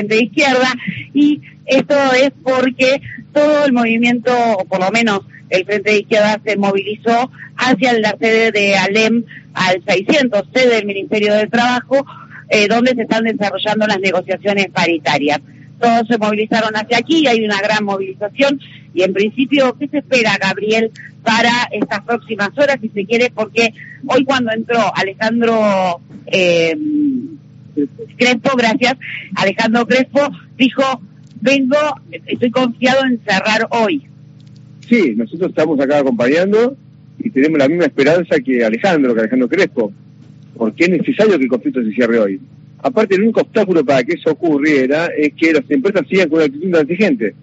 de izquierda y esto es porque todo el movimiento, o por lo menos el frente de izquierda, se movilizó hacia la sede de ALEM al 600, sede del Ministerio del Trabajo, eh, donde se están desarrollando las negociaciones paritarias. Todos se movilizaron hacia aquí, hay una gran movilización y en principio, ¿qué se espera, Gabriel, para estas próximas horas, si se quiere? Porque hoy cuando entró Alejandro eh, Crespo, gracias, Alejandro Crespo, dijo, vengo, estoy confiado en cerrar hoy. Sí, nosotros estamos acá acompañando y tenemos la misma esperanza que Alejandro, que Alejandro Crespo, porque es necesario que el conflicto se cierre hoy. Aparte, el único obstáculo para que eso ocurriera es que las empresas sigan con una actitud intransigente.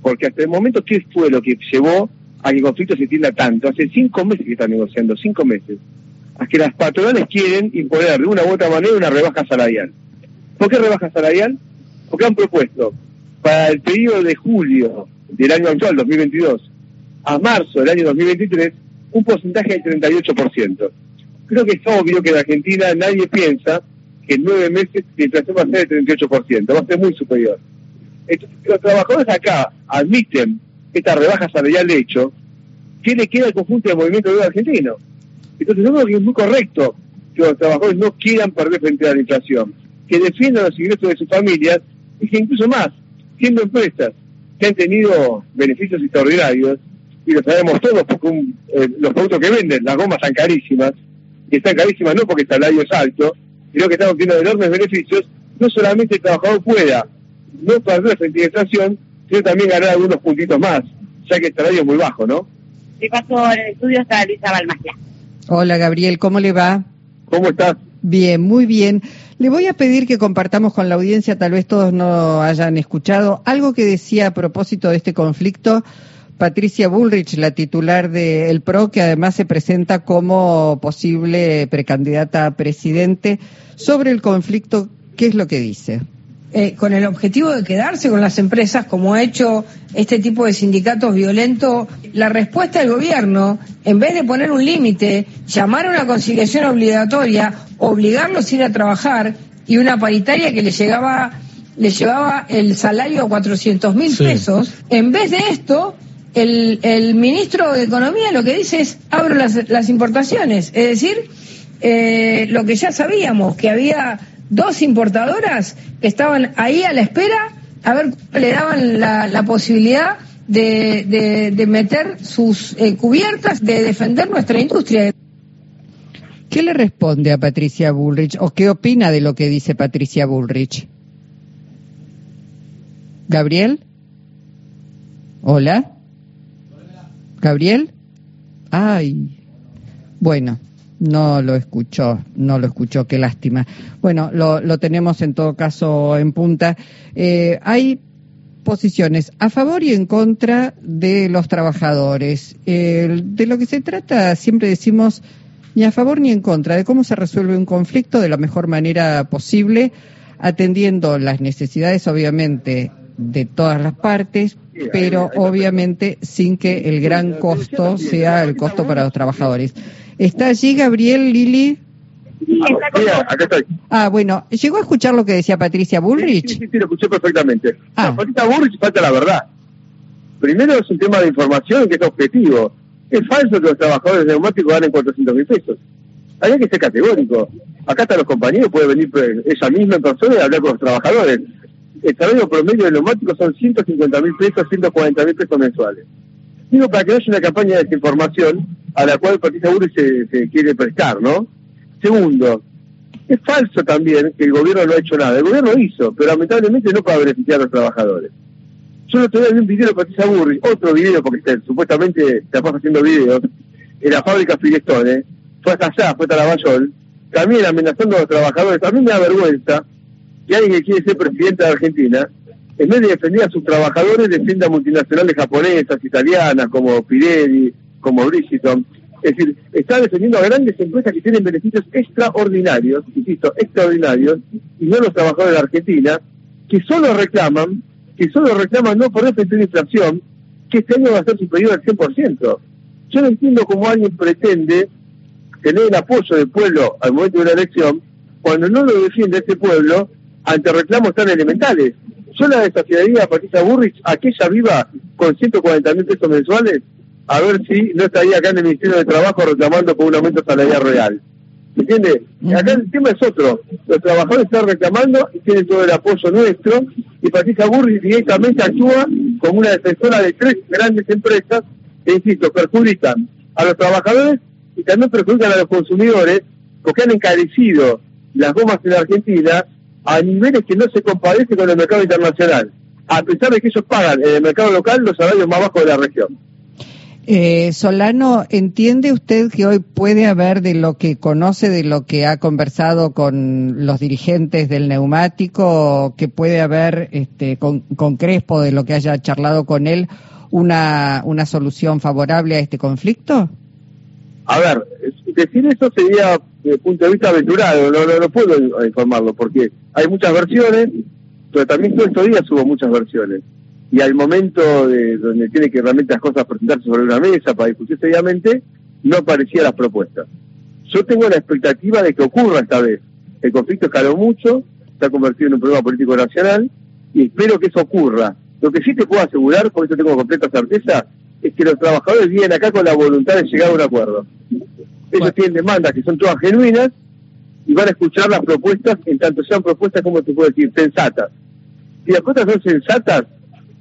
Porque hasta el momento, ¿qué fue lo que llevó a que el conflicto se tienda tanto? Hace cinco meses que están negociando, cinco meses. A que las patronales quieren imponer de una u otra manera una rebaja salarial. ¿Por qué rebaja salarial? Porque han propuesto para el periodo de julio del año actual, 2022, a marzo del año 2023, un porcentaje del 38%. Creo que es obvio que en Argentina nadie piensa que en nueve meses la inflación va a ser del 38%, va a ser muy superior. Entonces, los trabajadores acá admiten esta rebaja salarial de hecho, ¿qué le queda al conjunto del movimiento obrero argentino? Entonces, yo creo que es muy correcto que los trabajadores no quieran perder frente a la inflación, que defiendan los ingresos de sus familias y que incluso más, siendo empresas que han tenido beneficios extraordinarios, y lo sabemos todos porque eh, los productos que venden, las gomas están carísimas, y están carísimas no porque el salario es alto, sino que están obteniendo enormes beneficios, no solamente el trabajador pueda no perder frente a la inflación, sino también ganar algunos puntitos más, ya que el salario es muy bajo, ¿no? ¿Qué pasó en el estudio? Está Luisa Balmagia. Hola Gabriel, ¿cómo le va? ¿Cómo estás? Bien, muy bien. Le voy a pedir que compartamos con la audiencia, tal vez todos no hayan escuchado, algo que decía a propósito de este conflicto Patricia Bullrich, la titular del PRO, que además se presenta como posible precandidata a presidente, sobre el conflicto, ¿qué es lo que dice? Eh, con el objetivo de quedarse con las empresas, como ha hecho este tipo de sindicatos violentos, la respuesta del gobierno, en vez de poner un límite, llamar a una conciliación obligatoria, obligarlos a ir a trabajar y una paritaria que le llegaba le llevaba el salario a 400 mil pesos, en vez de esto, el, el, ministro de Economía lo que dice es abro las, las importaciones, es decir, eh, lo que ya sabíamos, que había dos importadoras que estaban ahí a la espera a ver cómo le daban la, la posibilidad de, de, meter sus eh, cubiertas, de defender nuestra industria. ¿Qué le responde a Patricia Bullrich o qué opina de lo que dice Patricia Bullrich? Gabriel? Hola. Gabriel? Ay. Bueno, no lo escuchó, no lo escuchó, qué lástima. Bueno, lo, lo tenemos en todo caso en punta. Eh, hay posiciones a favor y en contra de los trabajadores. Eh, de lo que se trata, siempre decimos, ni a favor ni en contra, de cómo se resuelve un conflicto de la mejor manera posible, atendiendo las necesidades, obviamente, de todas las partes, pero obviamente sin que el gran costo sea el costo para los trabajadores. ¿Está allí Gabriel Lili? Ah, bueno, ¿llegó a escuchar lo que decía Patricia Bullrich? Sí, sí, lo escuché perfectamente. Ah. Patricia Bullrich falta la verdad. Primero es un tema de información que es objetivo. Es falso que los trabajadores neumáticos ganen 400 mil pesos. Hay que ser categórico. Acá están los compañeros, puede venir ella misma en persona y hablar con los trabajadores el salario promedio de neumáticos son 150 mil pesos, 140 mil pesos mensuales. Digo, para que haya una campaña de desinformación a la cual Patricia Burri se, se quiere prestar, ¿no? Segundo, es falso también que el gobierno no ha hecho nada. El gobierno hizo, pero lamentablemente no para beneficiar a los trabajadores. Yo no todavía un video de Patricia Burri, otro video, porque supuestamente se pasa haciendo videos, en la fábrica Firestone, fue hasta allá, fue hasta Lavallol, también amenazando a los trabajadores. A mí me da vergüenza que alguien que quiere ser presidente de Argentina, en vez de defender a sus trabajadores, defienda a multinacionales japonesas, italianas, como Pirelli, como Bridgestone. Es decir, está defendiendo a grandes empresas que tienen beneficios extraordinarios, insisto, extraordinarios, y no los trabajadores de Argentina, que solo reclaman, que solo reclaman no frente de inflación, que este año va a ser superior al 100%. Yo no entiendo cómo alguien pretende tener el apoyo del pueblo al momento de una elección, cuando no lo defiende este pueblo, ante reclamos tan elementales. Yo la desafiaría a Patricia Burrich, aquella viva con 140 mil pesos mensuales, a ver si no estaría acá en el Ministerio de Trabajo reclamando por un aumento salarial real. ¿Entiende? Acá el tema es otro. Los trabajadores están reclamando y tienen todo el apoyo nuestro y Patricia Burri directamente actúa como una defensora de tres grandes empresas que, insisto, perjudican a los trabajadores y también perjudican a los consumidores porque han encarecido las gomas en la Argentina a niveles que no se compadecen con el mercado internacional, a pesar de que ellos pagan en el mercado local los salarios más bajos de la región. Eh, Solano, ¿entiende usted que hoy puede haber de lo que conoce, de lo que ha conversado con los dirigentes del neumático, que puede haber este, con, Crespo, de lo que haya charlado con él, una, una solución favorable a este conflicto? A ver, decir eso sería desde el punto de vista aventurado, no, no, no puedo informarlo, porque hay muchas versiones, pero también todo estos días hubo muchas versiones y al momento de donde tiene que realmente las cosas presentarse sobre una mesa para discutir seriamente, no aparecían las propuestas. Yo tengo la expectativa de que ocurra esta vez. El conflicto escaló mucho, se ha convertido en un problema político nacional y espero que eso ocurra. Lo que sí te puedo asegurar, por eso tengo completa certeza, es que los trabajadores vienen acá con la voluntad de llegar a un acuerdo. Ellos tienen demandas que son todas genuinas y van a escuchar las propuestas en tanto sean propuestas, como te puedo decir, sensatas. Si las cosas son sensatas,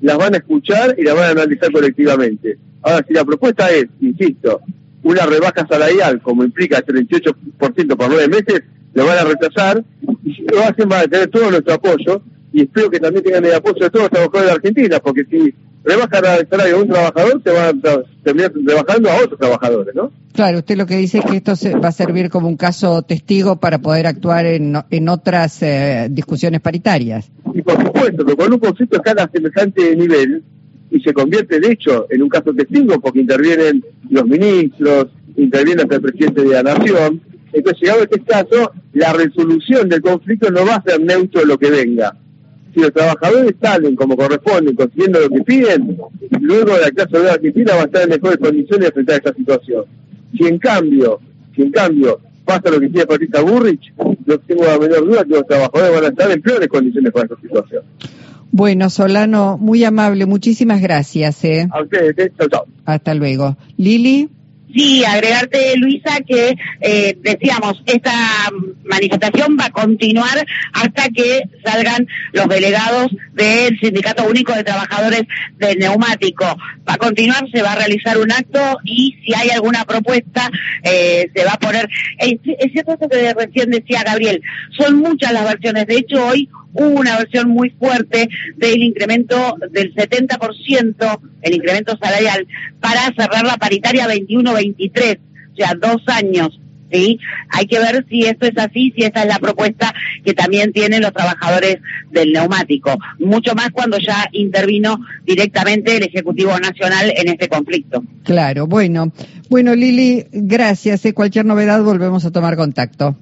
las van a escuchar y las van a analizar colectivamente. Ahora, si la propuesta es, insisto, una rebaja salarial, como implica el 38% por nueve meses, lo van a rechazar y si lo hacen van a tener todo nuestro apoyo y espero que también tengan el apoyo de todos los trabajadores de Argentina, porque si rebajan el salario de un trabajador, se van a terminar rebajando a otros trabajadores, ¿no? Claro, usted lo que dice es que esto se, va a servir como un caso testigo para poder actuar en, en otras eh, discusiones paritarias. Y por supuesto, que cuando un conflicto escala a semejante nivel y se convierte de hecho en un caso testigo porque intervienen los ministros, interviene hasta el presidente de la nación, entonces llegado a este caso, la resolución del conflicto no va a ser neutro lo que venga. Si los trabajadores salen como corresponde, consiguiendo lo que piden, luego la clase de Argentina va a estar en mejores condiciones de enfrentar esta situación. Si en cambio, si en cambio pasa lo que tiene Patricia Burrich, no tengo la menor duda que los trabajadores van a estar en peores condiciones para esta situación. Bueno, Solano, muy amable, muchísimas gracias. ¿eh? A ustedes, ¿eh? chao, chao. Hasta luego. Lili. Sí, agregarte, Luisa, que eh, decíamos, esta manifestación va a continuar hasta que salgan los delegados del Sindicato Único de Trabajadores del Neumático. Va a continuar, se va a realizar un acto y si hay alguna propuesta, eh, se va a poner... Es, cierto eso que recién decía Gabriel, son muchas las versiones. De hecho, hoy hubo una versión muy fuerte del incremento del 70%, el incremento salarial, para cerrar la paritaria 21-23, o sea, dos años. ¿sí? Hay que ver si esto es así, si esta es la propuesta que también tienen los trabajadores del neumático. Mucho más cuando ya intervino directamente el Ejecutivo Nacional en este conflicto. Claro, bueno. Bueno, Lili, gracias. ¿eh? Cualquier novedad volvemos a tomar contacto.